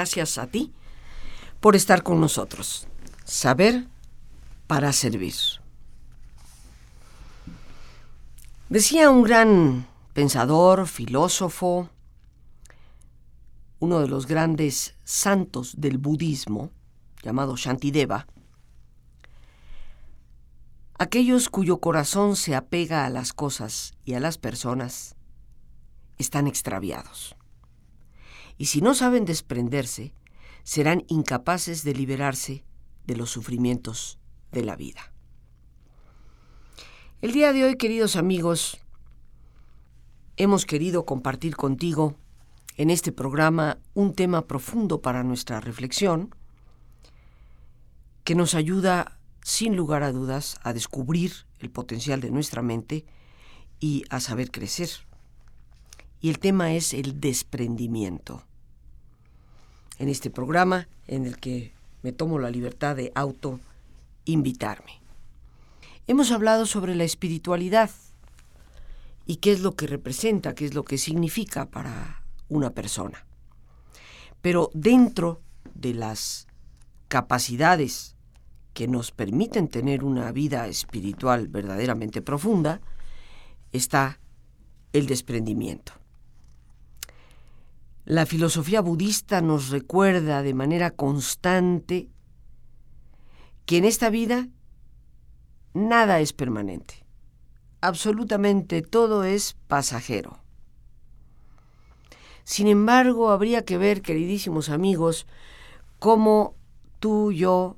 Gracias a ti por estar con nosotros. Saber para servir. Decía un gran pensador, filósofo, uno de los grandes santos del budismo, llamado Shantideva, aquellos cuyo corazón se apega a las cosas y a las personas están extraviados. Y si no saben desprenderse, serán incapaces de liberarse de los sufrimientos de la vida. El día de hoy, queridos amigos, hemos querido compartir contigo en este programa un tema profundo para nuestra reflexión que nos ayuda sin lugar a dudas a descubrir el potencial de nuestra mente y a saber crecer. Y el tema es el desprendimiento. En este programa en el que me tomo la libertad de auto invitarme. Hemos hablado sobre la espiritualidad y qué es lo que representa, qué es lo que significa para una persona. Pero dentro de las capacidades que nos permiten tener una vida espiritual verdaderamente profunda, está el desprendimiento. La filosofía budista nos recuerda de manera constante que en esta vida nada es permanente. Absolutamente todo es pasajero. Sin embargo, habría que ver, queridísimos amigos, cómo tú, yo,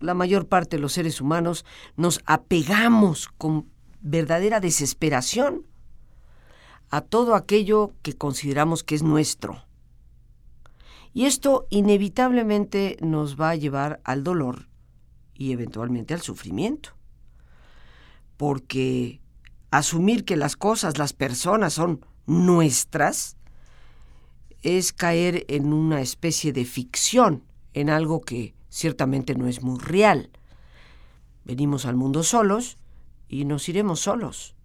la mayor parte de los seres humanos, nos apegamos con verdadera desesperación a todo aquello que consideramos que es nuestro. Y esto inevitablemente nos va a llevar al dolor y eventualmente al sufrimiento. Porque asumir que las cosas, las personas son nuestras, es caer en una especie de ficción, en algo que ciertamente no es muy real. Venimos al mundo solos y nos iremos solos.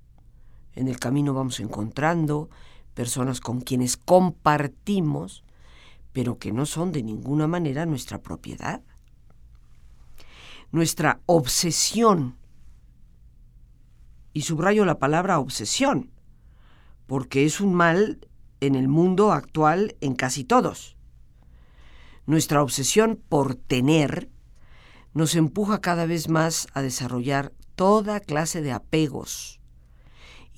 En el camino vamos encontrando personas con quienes compartimos, pero que no son de ninguna manera nuestra propiedad. Nuestra obsesión, y subrayo la palabra obsesión, porque es un mal en el mundo actual en casi todos. Nuestra obsesión por tener nos empuja cada vez más a desarrollar toda clase de apegos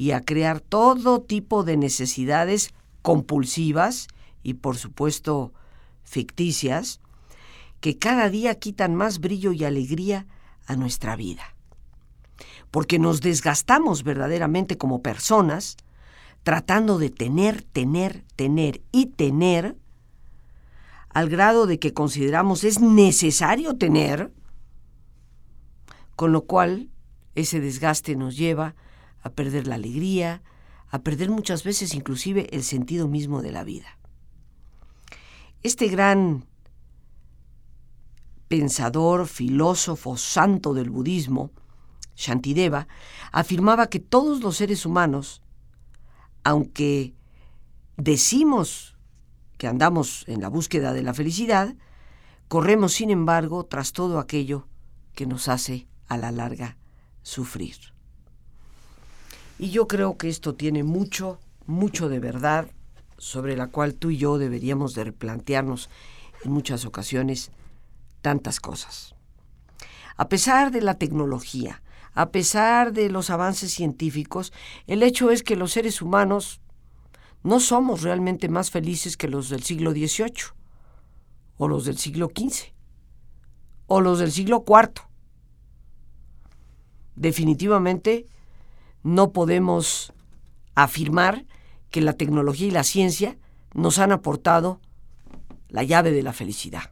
y a crear todo tipo de necesidades compulsivas y por supuesto ficticias que cada día quitan más brillo y alegría a nuestra vida. Porque nos desgastamos verdaderamente como personas tratando de tener, tener, tener y tener al grado de que consideramos es necesario tener, con lo cual ese desgaste nos lleva a perder la alegría, a perder muchas veces inclusive el sentido mismo de la vida. Este gran pensador, filósofo, santo del budismo, Shantideva, afirmaba que todos los seres humanos, aunque decimos que andamos en la búsqueda de la felicidad, corremos sin embargo tras todo aquello que nos hace a la larga sufrir. Y yo creo que esto tiene mucho, mucho de verdad sobre la cual tú y yo deberíamos de replantearnos en muchas ocasiones tantas cosas. A pesar de la tecnología, a pesar de los avances científicos, el hecho es que los seres humanos no somos realmente más felices que los del siglo XVIII, o los del siglo XV, o los del siglo IV. Definitivamente no podemos afirmar que la tecnología y la ciencia nos han aportado la llave de la felicidad.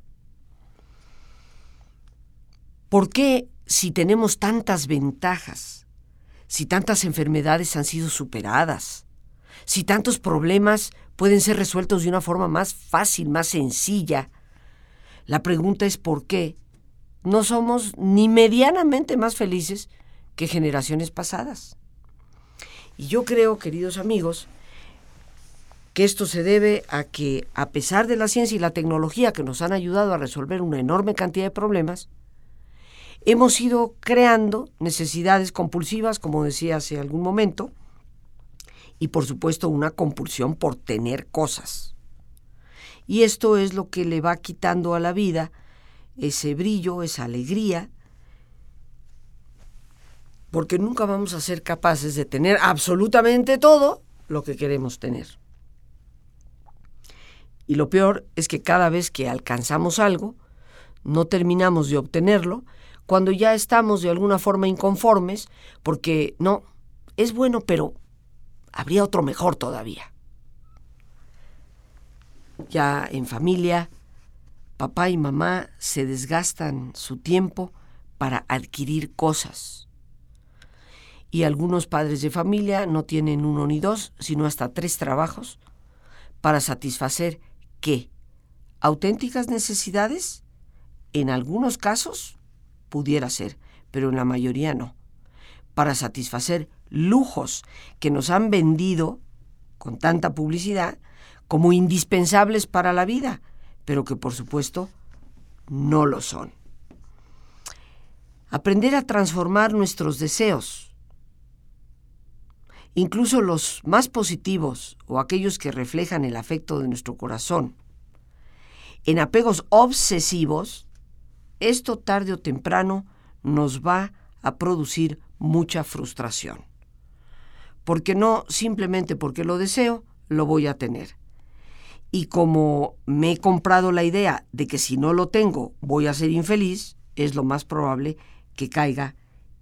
¿Por qué si tenemos tantas ventajas, si tantas enfermedades han sido superadas, si tantos problemas pueden ser resueltos de una forma más fácil, más sencilla? La pregunta es por qué no somos ni medianamente más felices que generaciones pasadas. Y yo creo, queridos amigos, que esto se debe a que, a pesar de la ciencia y la tecnología que nos han ayudado a resolver una enorme cantidad de problemas, hemos ido creando necesidades compulsivas, como decía hace algún momento, y por supuesto una compulsión por tener cosas. Y esto es lo que le va quitando a la vida ese brillo, esa alegría, porque nunca vamos a ser capaces de tener absolutamente todo lo que queremos tener. Y lo peor es que cada vez que alcanzamos algo, no terminamos de obtenerlo cuando ya estamos de alguna forma inconformes, porque no, es bueno, pero habría otro mejor todavía. Ya en familia, papá y mamá se desgastan su tiempo para adquirir cosas. Y algunos padres de familia no tienen uno ni dos, sino hasta tres trabajos para satisfacer qué? ¿Auténticas necesidades? En algunos casos pudiera ser, pero en la mayoría no. Para satisfacer lujos que nos han vendido con tanta publicidad como indispensables para la vida, pero que por supuesto no lo son. Aprender a transformar nuestros deseos, incluso los más positivos o aquellos que reflejan el afecto de nuestro corazón, en apegos obsesivos, esto tarde o temprano nos va a producir mucha frustración. Porque no simplemente porque lo deseo, lo voy a tener. Y como me he comprado la idea de que si no lo tengo voy a ser infeliz, es lo más probable que caiga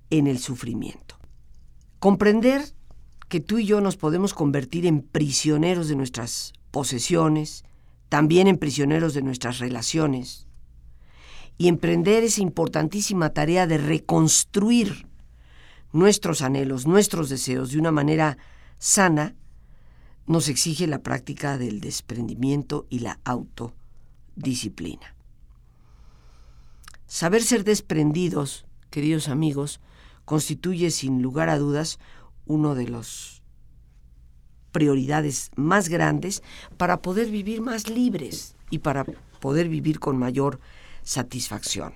en el sufrimiento. Comprender que tú y yo nos podemos convertir en prisioneros de nuestras posesiones, también en prisioneros de nuestras relaciones, y emprender esa importantísima tarea de reconstruir nuestros anhelos, nuestros deseos de una manera sana, nos exige la práctica del desprendimiento y la autodisciplina. Saber ser desprendidos, queridos amigos, constituye sin lugar a dudas uno de los prioridades más grandes para poder vivir más libres y para poder vivir con mayor satisfacción.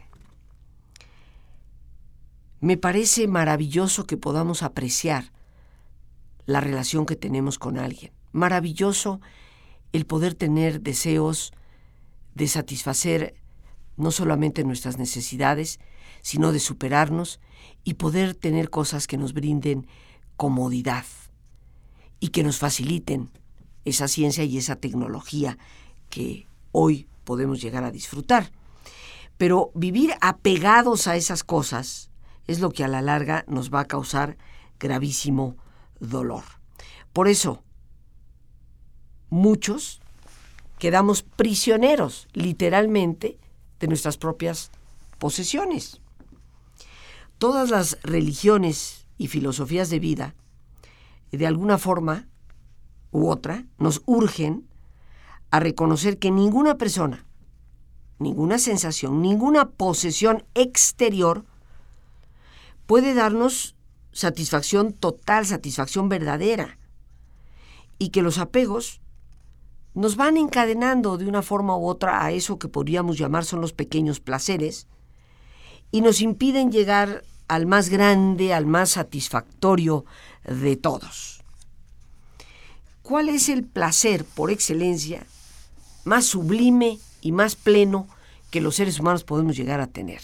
Me parece maravilloso que podamos apreciar la relación que tenemos con alguien. Maravilloso el poder tener deseos de satisfacer no solamente nuestras necesidades, sino de superarnos y poder tener cosas que nos brinden comodidad y que nos faciliten esa ciencia y esa tecnología que hoy podemos llegar a disfrutar. Pero vivir apegados a esas cosas es lo que a la larga nos va a causar gravísimo dolor. Por eso, muchos quedamos prisioneros, literalmente, de nuestras propias posesiones. Todas las religiones y filosofías de vida de alguna forma u otra, nos urgen a reconocer que ninguna persona, ninguna sensación, ninguna posesión exterior puede darnos satisfacción total, satisfacción verdadera, y que los apegos nos van encadenando de una forma u otra a eso que podríamos llamar son los pequeños placeres, y nos impiden llegar al más grande, al más satisfactorio de todos. ¿Cuál es el placer por excelencia más sublime y más pleno que los seres humanos podemos llegar a tener?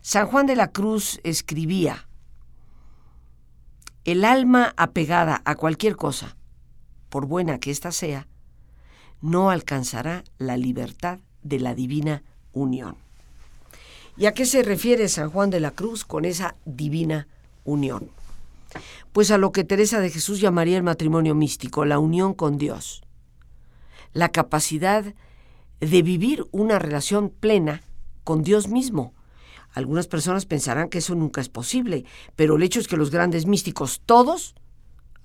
San Juan de la Cruz escribía, el alma apegada a cualquier cosa, por buena que ésta sea, no alcanzará la libertad de la divina unión. ¿Y a qué se refiere San Juan de la Cruz con esa divina unión? Pues a lo que Teresa de Jesús llamaría el matrimonio místico, la unión con Dios, la capacidad de vivir una relación plena con Dios mismo. Algunas personas pensarán que eso nunca es posible, pero el hecho es que los grandes místicos, todos,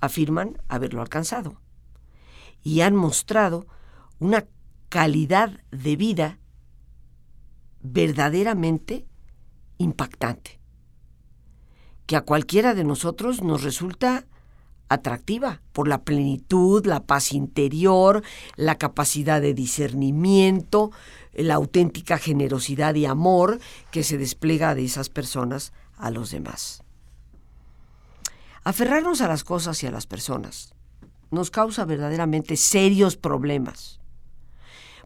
afirman haberlo alcanzado y han mostrado una calidad de vida verdaderamente impactante, que a cualquiera de nosotros nos resulta atractiva por la plenitud, la paz interior, la capacidad de discernimiento, la auténtica generosidad y amor que se despliega de esas personas a los demás. Aferrarnos a las cosas y a las personas nos causa verdaderamente serios problemas,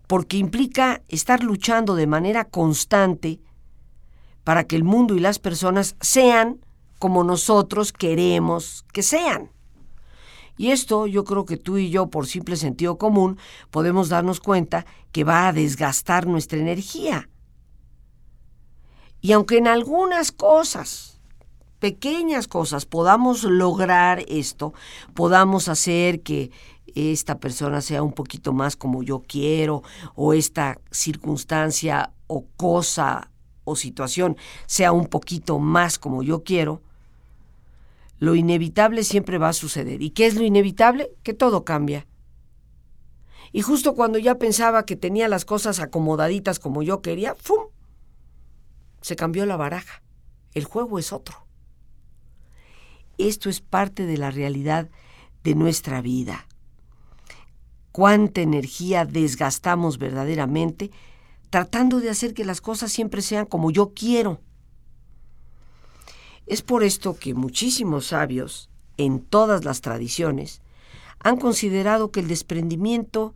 porque implica estar luchando de manera constante para que el mundo y las personas sean como nosotros queremos que sean. Y esto yo creo que tú y yo, por simple sentido común, podemos darnos cuenta que va a desgastar nuestra energía. Y aunque en algunas cosas, pequeñas cosas, podamos lograr esto, podamos hacer que esta persona sea un poquito más como yo quiero, o esta circunstancia o cosa o situación sea un poquito más como yo quiero, lo inevitable siempre va a suceder. ¿Y qué es lo inevitable? Que todo cambia. Y justo cuando ya pensaba que tenía las cosas acomodaditas como yo quería, ¡fum! Se cambió la baraja. El juego es otro. Esto es parte de la realidad de nuestra vida. Cuánta energía desgastamos verdaderamente tratando de hacer que las cosas siempre sean como yo quiero. Es por esto que muchísimos sabios, en todas las tradiciones, han considerado que el desprendimiento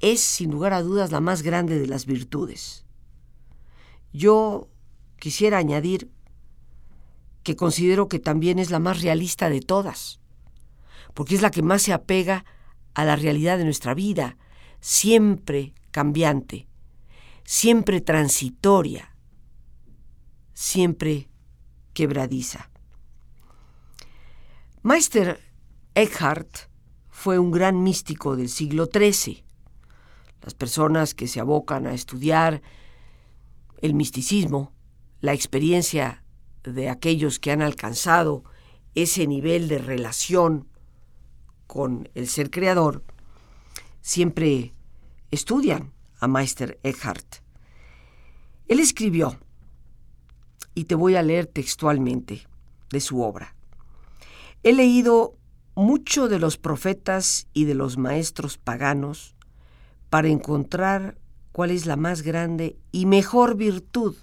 es, sin lugar a dudas, la más grande de las virtudes. Yo quisiera añadir que considero que también es la más realista de todas, porque es la que más se apega a la realidad de nuestra vida, siempre cambiante, siempre transitoria, siempre quebradiza. Meister Eckhart fue un gran místico del siglo XIII. Las personas que se abocan a estudiar el misticismo, la experiencia de aquellos que han alcanzado ese nivel de relación con el ser creador, siempre estudian a Meister Eckhart. Él escribió, y te voy a leer textualmente de su obra. He leído mucho de los profetas y de los maestros paganos para encontrar cuál es la más grande y mejor virtud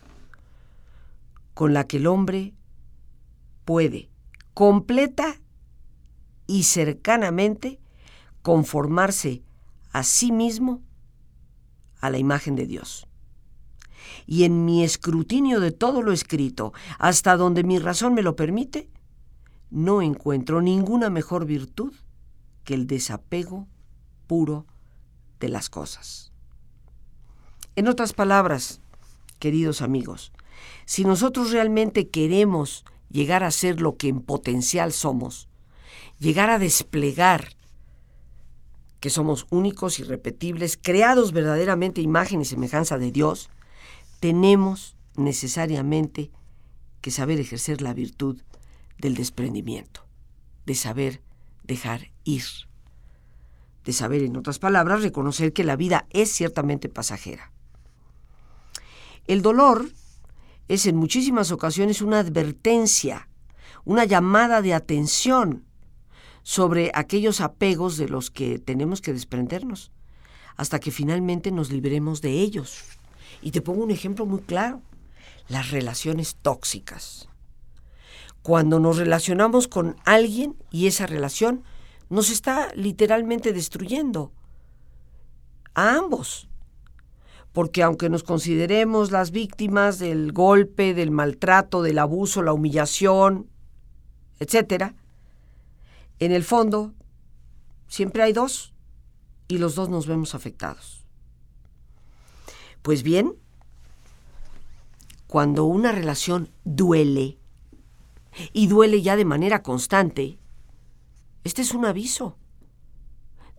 con la que el hombre puede completa y cercanamente conformarse a sí mismo a la imagen de Dios y en mi escrutinio de todo lo escrito, hasta donde mi razón me lo permite, no encuentro ninguna mejor virtud que el desapego puro de las cosas. En otras palabras, queridos amigos, si nosotros realmente queremos llegar a ser lo que en potencial somos, llegar a desplegar que somos únicos, irrepetibles, creados verdaderamente imagen y semejanza de Dios, tenemos necesariamente que saber ejercer la virtud del desprendimiento, de saber dejar ir, de saber, en otras palabras, reconocer que la vida es ciertamente pasajera. El dolor es en muchísimas ocasiones una advertencia, una llamada de atención sobre aquellos apegos de los que tenemos que desprendernos, hasta que finalmente nos libremos de ellos. Y te pongo un ejemplo muy claro, las relaciones tóxicas. Cuando nos relacionamos con alguien y esa relación nos está literalmente destruyendo a ambos. Porque aunque nos consideremos las víctimas del golpe, del maltrato, del abuso, la humillación, etc., en el fondo siempre hay dos y los dos nos vemos afectados. Pues bien, cuando una relación duele, y duele ya de manera constante, este es un aviso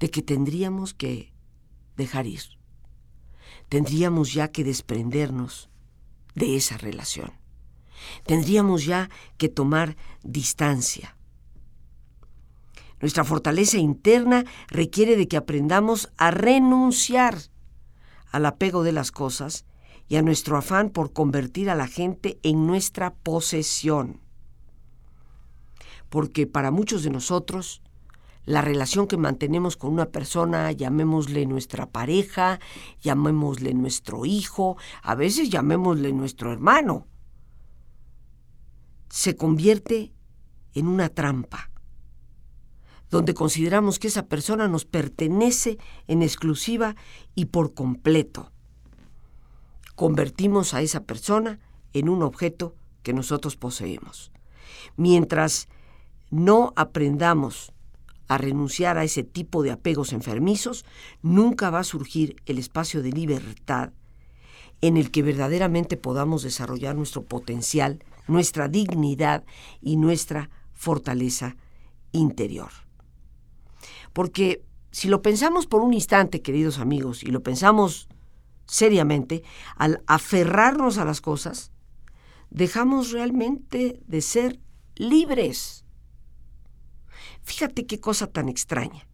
de que tendríamos que dejar ir. Tendríamos ya que desprendernos de esa relación. Tendríamos ya que tomar distancia. Nuestra fortaleza interna requiere de que aprendamos a renunciar al apego de las cosas y a nuestro afán por convertir a la gente en nuestra posesión. Porque para muchos de nosotros, la relación que mantenemos con una persona, llamémosle nuestra pareja, llamémosle nuestro hijo, a veces llamémosle nuestro hermano, se convierte en una trampa, donde consideramos que esa persona nos pertenece en exclusiva y por completo. Convertimos a esa persona en un objeto que nosotros poseemos. Mientras no aprendamos a renunciar a ese tipo de apegos enfermizos, nunca va a surgir el espacio de libertad en el que verdaderamente podamos desarrollar nuestro potencial, nuestra dignidad y nuestra fortaleza interior. Porque si lo pensamos por un instante, queridos amigos, y lo pensamos seriamente, al aferrarnos a las cosas, dejamos realmente de ser libres. Fíjate qué cosa tan extraña.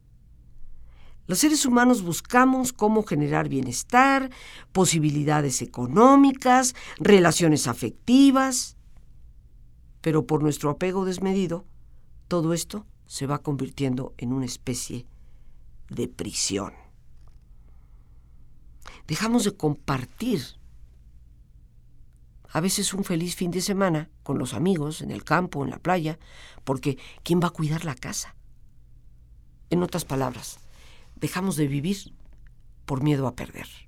Los seres humanos buscamos cómo generar bienestar, posibilidades económicas, relaciones afectivas, pero por nuestro apego desmedido, todo esto se va convirtiendo en una especie de prisión. Dejamos de compartir a veces un feliz fin de semana con los amigos, en el campo, en la playa, porque ¿quién va a cuidar la casa? En otras palabras, dejamos de vivir por miedo a perder.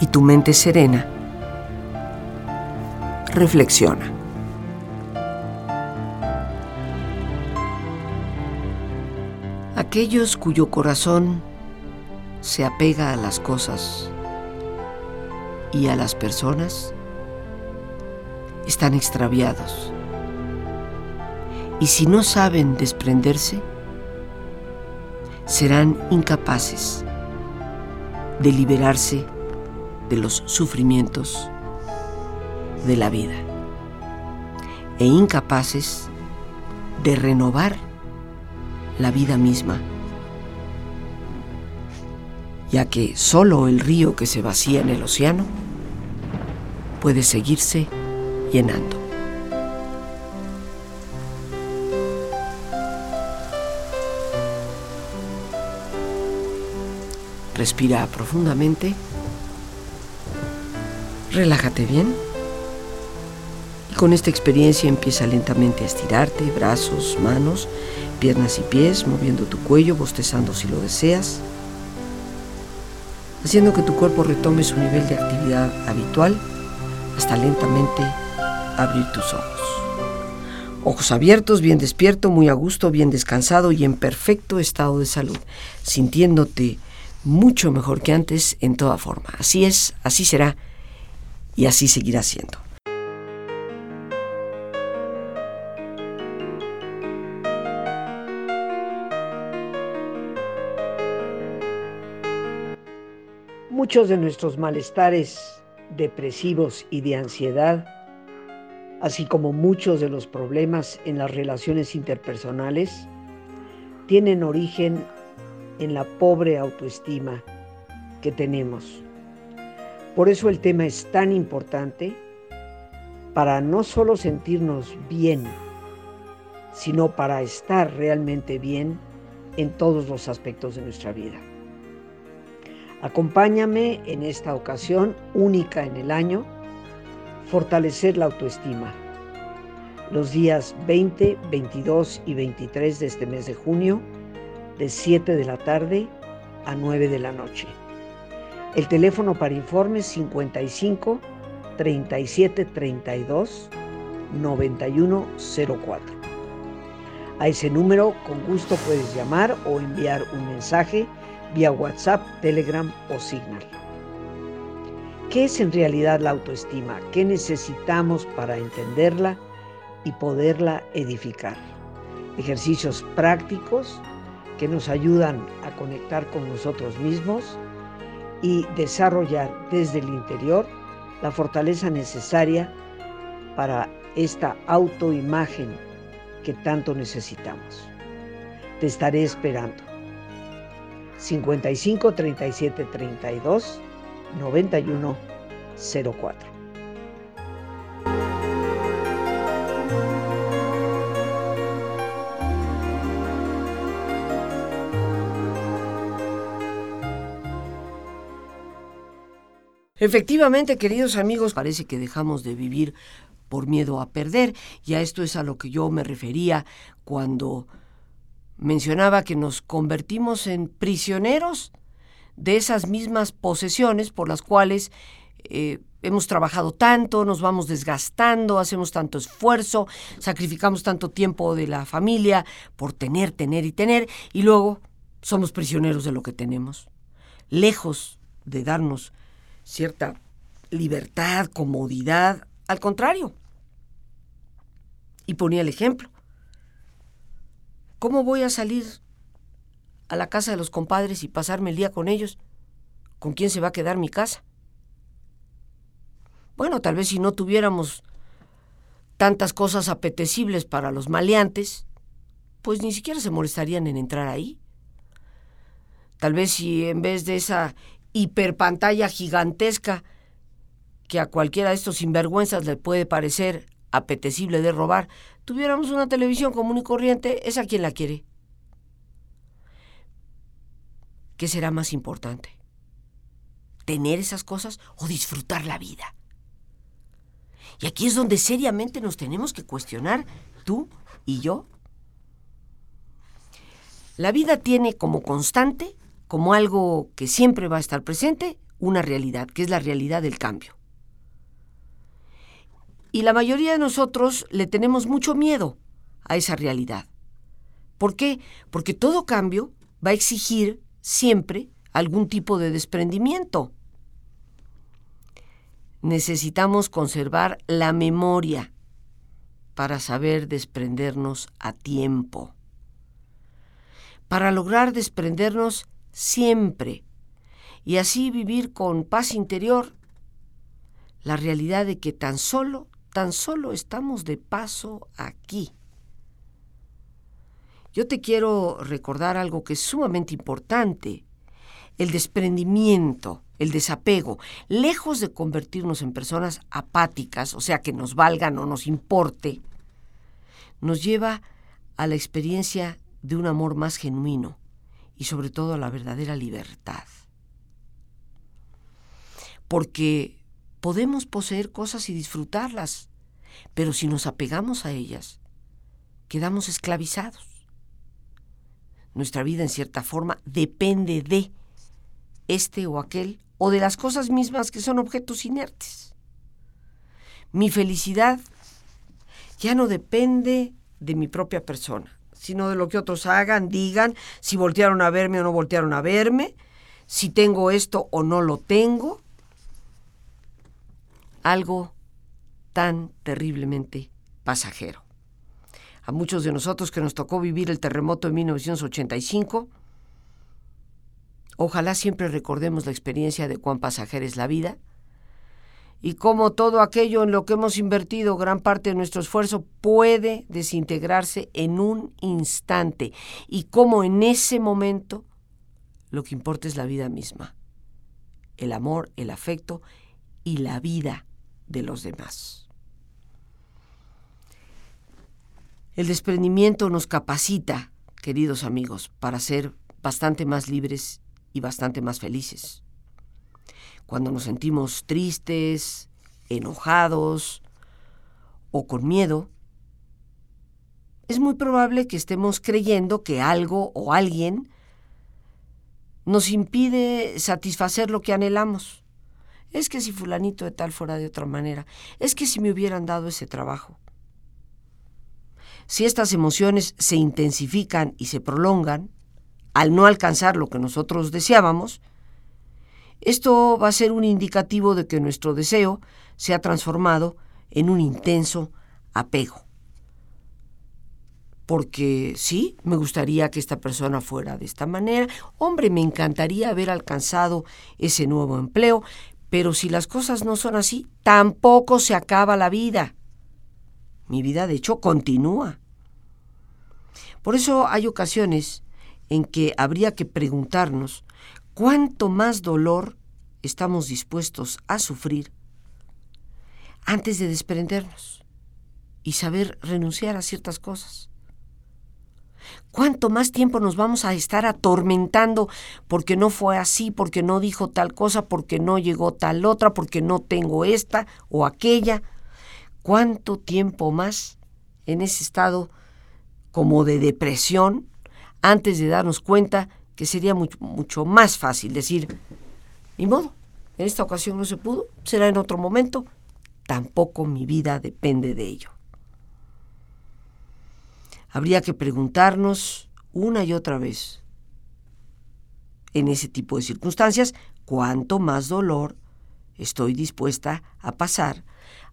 y tu mente serena, reflexiona. Aquellos cuyo corazón se apega a las cosas y a las personas están extraviados. Y si no saben desprenderse, serán incapaces de liberarse de los sufrimientos de la vida e incapaces de renovar la vida misma, ya que solo el río que se vacía en el océano puede seguirse llenando. Respira profundamente. Relájate bien. Y con esta experiencia empieza lentamente a estirarte, brazos, manos, piernas y pies, moviendo tu cuello, bostezando si lo deseas, haciendo que tu cuerpo retome su nivel de actividad habitual hasta lentamente abrir tus ojos. Ojos abiertos, bien despierto, muy a gusto, bien descansado y en perfecto estado de salud, sintiéndote mucho mejor que antes en toda forma. Así es, así será y así seguirá siendo. Muchos de nuestros malestares depresivos y de ansiedad, así como muchos de los problemas en las relaciones interpersonales, tienen origen en la pobre autoestima que tenemos. Por eso el tema es tan importante para no solo sentirnos bien, sino para estar realmente bien en todos los aspectos de nuestra vida. Acompáñame en esta ocasión única en el año, fortalecer la autoestima. Los días 20, 22 y 23 de este mes de junio de 7 de la tarde a 9 de la noche. El teléfono para informes 55 37 32 91 04. A ese número con gusto puedes llamar o enviar un mensaje vía WhatsApp, Telegram o Signal. ¿Qué es en realidad la autoestima? ¿Qué necesitamos para entenderla y poderla edificar? Ejercicios prácticos que nos ayudan a conectar con nosotros mismos y desarrollar desde el interior la fortaleza necesaria para esta autoimagen que tanto necesitamos. Te estaré esperando. 55 37 32 91 04. Efectivamente, queridos amigos, parece que dejamos de vivir por miedo a perder, y a esto es a lo que yo me refería cuando mencionaba que nos convertimos en prisioneros de esas mismas posesiones por las cuales eh, hemos trabajado tanto, nos vamos desgastando, hacemos tanto esfuerzo, sacrificamos tanto tiempo de la familia por tener, tener y tener, y luego somos prisioneros de lo que tenemos. Lejos de darnos cierta libertad, comodidad, al contrario. Y ponía el ejemplo. ¿Cómo voy a salir a la casa de los compadres y pasarme el día con ellos? ¿Con quién se va a quedar mi casa? Bueno, tal vez si no tuviéramos tantas cosas apetecibles para los maleantes, pues ni siquiera se molestarían en entrar ahí. Tal vez si en vez de esa hiperpantalla gigantesca que a cualquiera de estos sinvergüenzas le puede parecer apetecible de robar, tuviéramos una televisión común y corriente, ¿es a quien la quiere? ¿Qué será más importante? ¿Tener esas cosas o disfrutar la vida? Y aquí es donde seriamente nos tenemos que cuestionar, tú y yo. La vida tiene como constante, como algo que siempre va a estar presente, una realidad, que es la realidad del cambio. Y la mayoría de nosotros le tenemos mucho miedo a esa realidad. ¿Por qué? Porque todo cambio va a exigir siempre algún tipo de desprendimiento necesitamos conservar la memoria para saber desprendernos a tiempo. Para lograr desprendernos siempre y así vivir con paz interior. La realidad de que tan solo, tan solo estamos de paso aquí. Yo te quiero recordar algo que es sumamente importante, el desprendimiento el desapego, lejos de convertirnos en personas apáticas, o sea, que nos valgan o nos importe, nos lleva a la experiencia de un amor más genuino y sobre todo la verdadera libertad. Porque podemos poseer cosas y disfrutarlas, pero si nos apegamos a ellas, quedamos esclavizados. Nuestra vida en cierta forma depende de este o aquel o de las cosas mismas que son objetos inertes. Mi felicidad ya no depende de mi propia persona, sino de lo que otros hagan, digan, si voltearon a verme o no voltearon a verme, si tengo esto o no lo tengo. Algo tan terriblemente pasajero. A muchos de nosotros que nos tocó vivir el terremoto de 1985, Ojalá siempre recordemos la experiencia de cuán pasajera es la vida y cómo todo aquello en lo que hemos invertido gran parte de nuestro esfuerzo puede desintegrarse en un instante y cómo en ese momento lo que importa es la vida misma, el amor, el afecto y la vida de los demás. El desprendimiento nos capacita, queridos amigos, para ser bastante más libres y bastante más felices. Cuando nos sentimos tristes, enojados o con miedo, es muy probable que estemos creyendo que algo o alguien nos impide satisfacer lo que anhelamos. Es que si fulanito de tal fuera de otra manera, es que si me hubieran dado ese trabajo. Si estas emociones se intensifican y se prolongan, al no alcanzar lo que nosotros deseábamos, esto va a ser un indicativo de que nuestro deseo se ha transformado en un intenso apego. Porque sí, me gustaría que esta persona fuera de esta manera, hombre, me encantaría haber alcanzado ese nuevo empleo, pero si las cosas no son así, tampoco se acaba la vida. Mi vida, de hecho, continúa. Por eso hay ocasiones en que habría que preguntarnos cuánto más dolor estamos dispuestos a sufrir antes de desprendernos y saber renunciar a ciertas cosas. ¿Cuánto más tiempo nos vamos a estar atormentando porque no fue así, porque no dijo tal cosa, porque no llegó tal otra, porque no tengo esta o aquella? ¿Cuánto tiempo más en ese estado como de depresión antes de darnos cuenta que sería mucho, mucho más fácil decir, ni modo, en esta ocasión no se pudo, será en otro momento, tampoco mi vida depende de ello. Habría que preguntarnos una y otra vez, en ese tipo de circunstancias, cuánto más dolor estoy dispuesta a pasar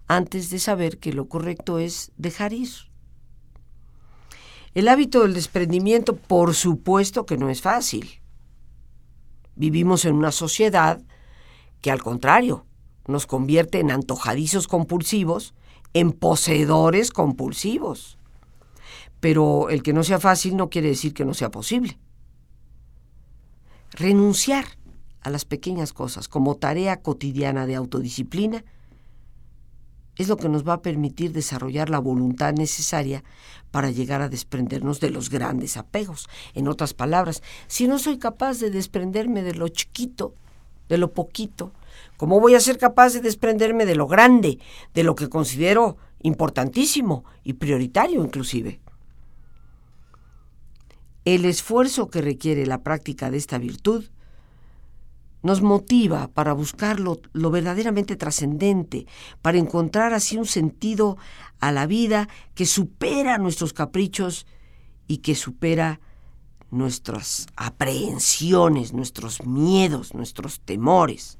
antes de saber que lo correcto es dejar ir. El hábito del desprendimiento, por supuesto que no es fácil. Vivimos en una sociedad que al contrario nos convierte en antojadizos compulsivos, en poseedores compulsivos. Pero el que no sea fácil no quiere decir que no sea posible. Renunciar a las pequeñas cosas como tarea cotidiana de autodisciplina es lo que nos va a permitir desarrollar la voluntad necesaria para llegar a desprendernos de los grandes apegos. En otras palabras, si no soy capaz de desprenderme de lo chiquito, de lo poquito, ¿cómo voy a ser capaz de desprenderme de lo grande, de lo que considero importantísimo y prioritario inclusive? El esfuerzo que requiere la práctica de esta virtud nos motiva para buscar lo, verdaderamente trascendente, para encontrar así un sentido a la vida que supera nuestros caprichos y que supera nuestras aprehensiones, nuestros miedos, nuestros temores,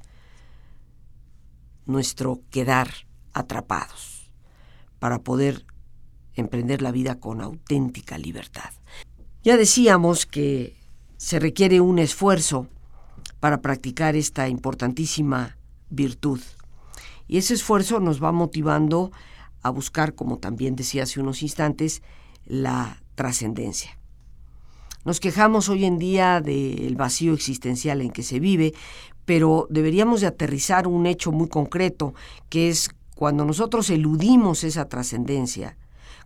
nuestro quedar atrapados, para poder emprender la vida con auténtica libertad. Ya decíamos que se requiere un esfuerzo para practicar esta importantísima virtud. Y ese esfuerzo nos va motivando a buscar, como también decía hace unos instantes, la trascendencia. Nos quejamos hoy en día del vacío existencial en que se vive, pero deberíamos de aterrizar un hecho muy concreto, que es cuando nosotros eludimos esa trascendencia,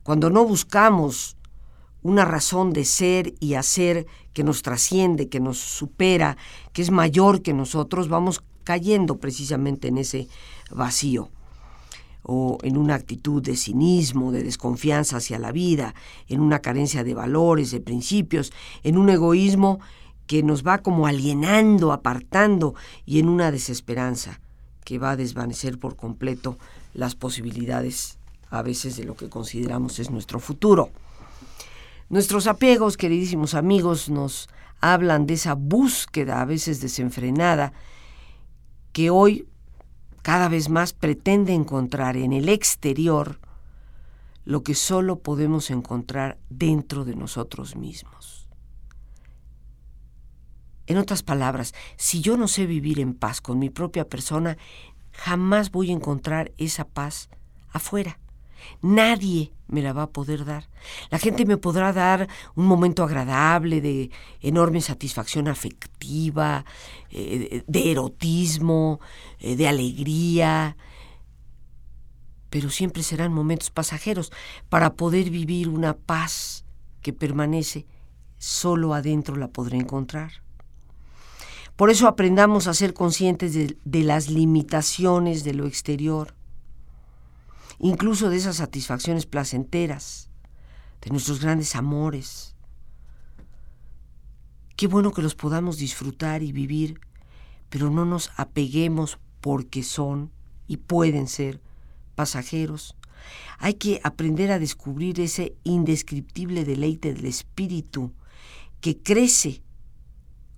cuando no buscamos una razón de ser y hacer que nos trasciende, que nos supera, que es mayor que nosotros, vamos cayendo precisamente en ese vacío o en una actitud de cinismo, de desconfianza hacia la vida, en una carencia de valores, de principios, en un egoísmo que nos va como alienando, apartando y en una desesperanza que va a desvanecer por completo las posibilidades a veces de lo que consideramos es nuestro futuro. Nuestros apegos, queridísimos amigos, nos hablan de esa búsqueda a veces desenfrenada que hoy cada vez más pretende encontrar en el exterior lo que solo podemos encontrar dentro de nosotros mismos. En otras palabras, si yo no sé vivir en paz con mi propia persona, jamás voy a encontrar esa paz afuera. Nadie me la va a poder dar. La gente me podrá dar un momento agradable de enorme satisfacción afectiva, eh, de erotismo, eh, de alegría, pero siempre serán momentos pasajeros para poder vivir una paz que permanece, solo adentro la podré encontrar. Por eso aprendamos a ser conscientes de las limitaciones de lo exterior incluso de esas satisfacciones placenteras, de nuestros grandes amores. Qué bueno que los podamos disfrutar y vivir, pero no nos apeguemos porque son y pueden ser pasajeros. Hay que aprender a descubrir ese indescriptible deleite del espíritu que crece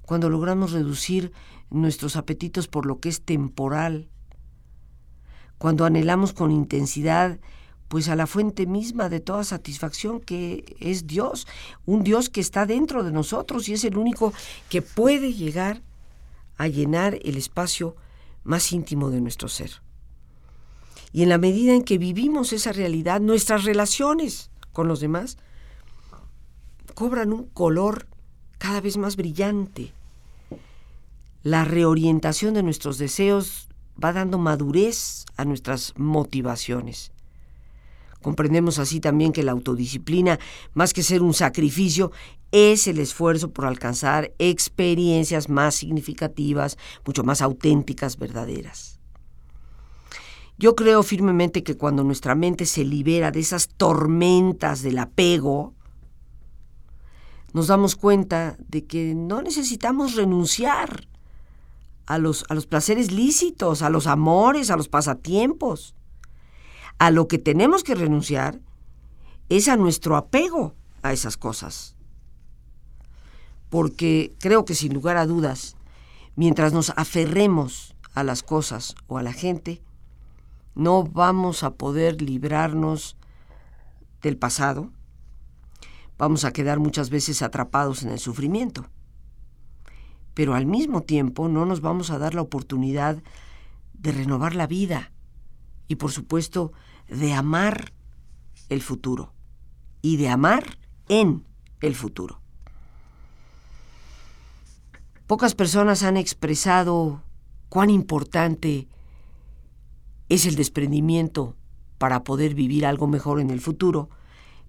cuando logramos reducir nuestros apetitos por lo que es temporal cuando anhelamos con intensidad pues a la fuente misma de toda satisfacción que es Dios, un Dios que está dentro de nosotros y es el único que puede llegar a llenar el espacio más íntimo de nuestro ser. Y en la medida en que vivimos esa realidad, nuestras relaciones con los demás cobran un color cada vez más brillante. La reorientación de nuestros deseos va dando madurez a nuestras motivaciones. Comprendemos así también que la autodisciplina, más que ser un sacrificio, es el esfuerzo por alcanzar experiencias más significativas, mucho más auténticas, verdaderas. Yo creo firmemente que cuando nuestra mente se libera de esas tormentas del apego, nos damos cuenta de que no necesitamos renunciar a los, a los placeres lícitos, a los amores, a los pasatiempos. A lo que tenemos que renunciar es a nuestro apego a esas cosas. Porque creo que sin lugar a dudas, mientras nos aferremos a las cosas o a la gente, no vamos a poder librarnos del pasado, vamos a quedar muchas veces atrapados en el sufrimiento. Pero al mismo tiempo no nos vamos a dar la oportunidad de renovar la vida y por supuesto de amar el futuro y de amar en el futuro. Pocas personas han expresado cuán importante es el desprendimiento para poder vivir algo mejor en el futuro,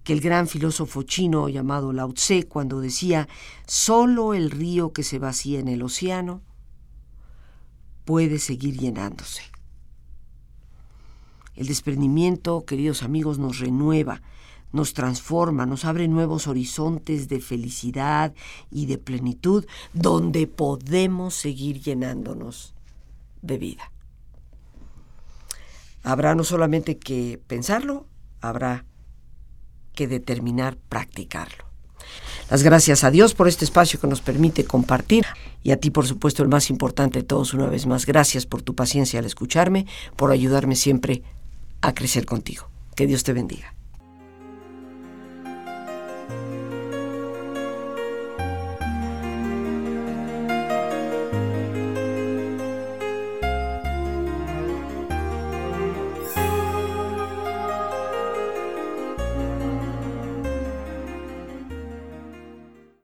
que el gran filósofo chino llamado Lao Tse cuando decía, solo el río que se vacía en el océano puede seguir llenándose. El desprendimiento, queridos amigos, nos renueva, nos transforma, nos abre nuevos horizontes de felicidad y de plenitud donde podemos seguir llenándonos de vida. Habrá no solamente que pensarlo, habrá que determinar practicarlo. Las gracias a Dios por este espacio que nos permite compartir y a ti, por supuesto, el más importante de todos, una vez más, gracias por tu paciencia al escucharme, por ayudarme siempre a crecer contigo. Que Dios te bendiga.